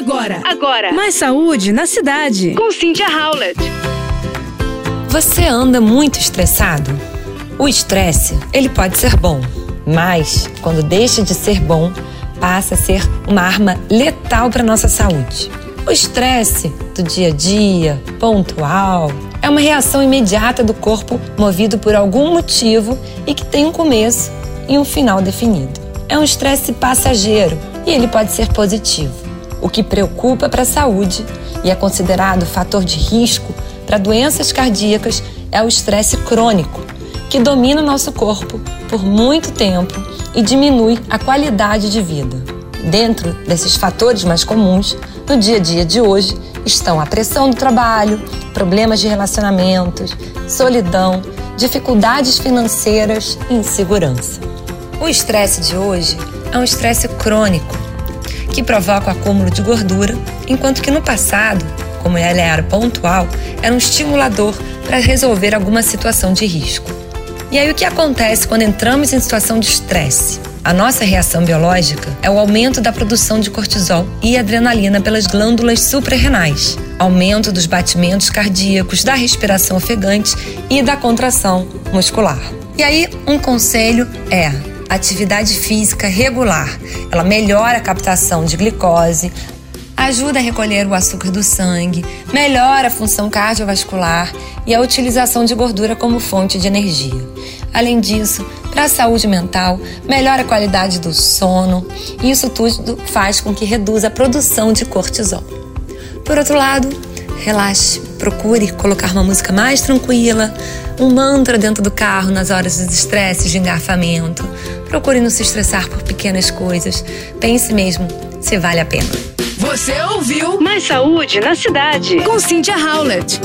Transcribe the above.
Agora, agora. Mais saúde na cidade. Com Cynthia Howlett. Você anda muito estressado? O estresse, ele pode ser bom, mas quando deixa de ser bom, passa a ser uma arma letal para nossa saúde. O estresse do dia a dia, pontual, é uma reação imediata do corpo movido por algum motivo e que tem um começo e um final definido. É um estresse passageiro e ele pode ser positivo. O que preocupa para a saúde e é considerado fator de risco para doenças cardíacas é o estresse crônico, que domina o nosso corpo por muito tempo e diminui a qualidade de vida. Dentro desses fatores mais comuns, no dia a dia de hoje, estão a pressão do trabalho, problemas de relacionamentos, solidão, dificuldades financeiras e insegurança. O estresse de hoje é um estresse crônico que provoca o acúmulo de gordura, enquanto que no passado, como ele era pontual, era um estimulador para resolver alguma situação de risco. E aí o que acontece quando entramos em situação de estresse? A nossa reação biológica é o aumento da produção de cortisol e adrenalina pelas glândulas suprarrenais, aumento dos batimentos cardíacos, da respiração ofegante e da contração muscular. E aí, um conselho é atividade física regular. Ela melhora a captação de glicose, ajuda a recolher o açúcar do sangue, melhora a função cardiovascular e a utilização de gordura como fonte de energia. Além disso, para a saúde mental, melhora a qualidade do sono e isso tudo faz com que reduza a produção de cortisol. Por outro lado, relaxe, procure colocar uma música mais tranquila, um mantra dentro do carro nas horas dos estresses de engarrafamento. Procure não se estressar por pequenas coisas. Pense mesmo se vale a pena. Você ouviu Mais Saúde na Cidade com Cynthia Howlett.